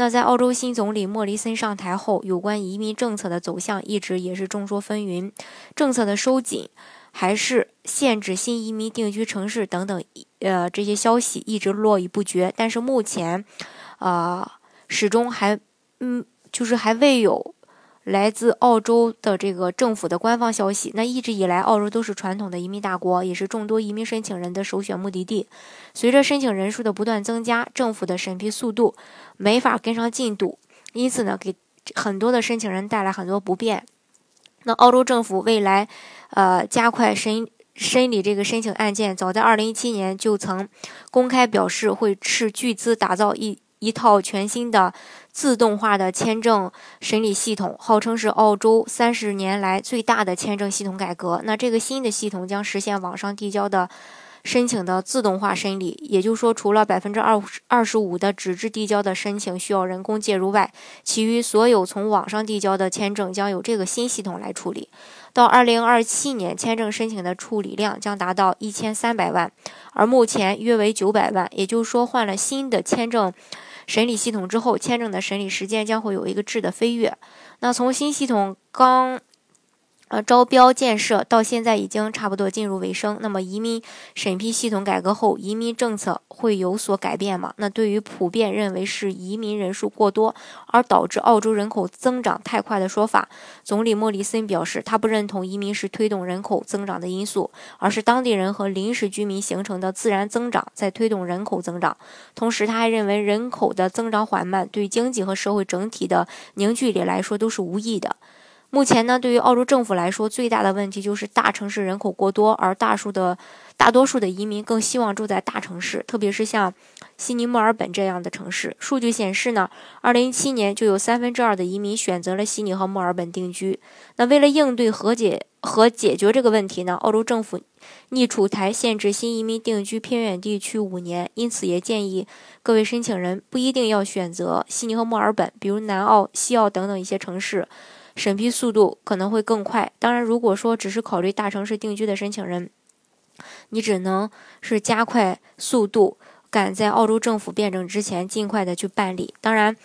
那在澳洲新总理莫里森上台后，有关移民政策的走向一直也是众说纷纭，政策的收紧还是限制新移民定居城市等等，呃，这些消息一直络绎不绝。但是目前，呃，始终还，嗯，就是还未有。来自澳洲的这个政府的官方消息，那一直以来，澳洲都是传统的移民大国，也是众多移民申请人的首选目的地。随着申请人数的不断增加，政府的审批速度没法跟上进度，因此呢，给很多的申请人带来很多不便。那澳洲政府未来，呃，加快审审理这个申请案件，早在2017年就曾公开表示会斥巨资打造一。一套全新的自动化的签证审理系统，号称是澳洲三十年来最大的签证系统改革。那这个新的系统将实现网上递交的申请的自动化审理，也就是说，除了百分之二二十五的纸质递交的申请需要人工介入外，其余所有从网上递交的签证将由这个新系统来处理。到二零二七年，签证申请的处理量将达到一千三百万，而目前约为九百万。也就是说，换了新的签证。审理系统之后，签证的审理时间将会有一个质的飞跃。那从新系统刚。呃，招标建设到现在已经差不多进入尾声。那么，移民审批系统改革后，移民政策会有所改变吗？那对于普遍认为是移民人数过多而导致澳洲人口增长太快的说法，总理莫里森表示，他不认同移民是推动人口增长的因素，而是当地人和临时居民形成的自然增长在推动人口增长。同时，他还认为人口的增长缓慢对经济和社会整体的凝聚力来说都是无益的。目前呢，对于澳洲政府来说，最大的问题就是大城市人口过多，而大数的大多数的移民更希望住在大城市，特别是像悉尼、墨尔本这样的城市。数据显示呢，二零一七年就有三分之二的移民选择了悉尼和墨尔本定居。那为了应对和解和解决这个问题呢，澳洲政府拟出台限制新移民定居偏远地区五年，因此也建议各位申请人不一定要选择悉尼和墨尔本，比如南澳、西澳等等一些城市。审批速度可能会更快。当然，如果说只是考虑大城市定居的申请人，你只能是加快速度，赶在澳洲政府变证之前，尽快的去办理。当然，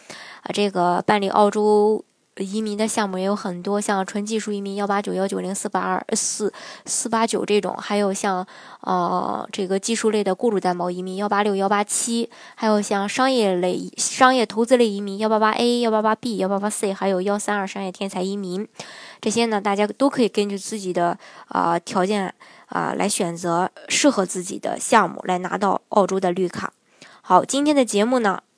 啊，这个办理澳洲。移民的项目也有很多，像纯技术移民幺八九幺九零四八二四四八九这种，还有像呃这个技术类的雇主担保移民幺八六幺八七，还有像商业类商业投资类移民幺八八 A 幺八八 B 幺八八 C，还有幺三二商业天才移民，这些呢大家都可以根据自己的啊条件啊来选择适合自己的项目，来拿到澳洲的绿卡。好，今天的节目呢。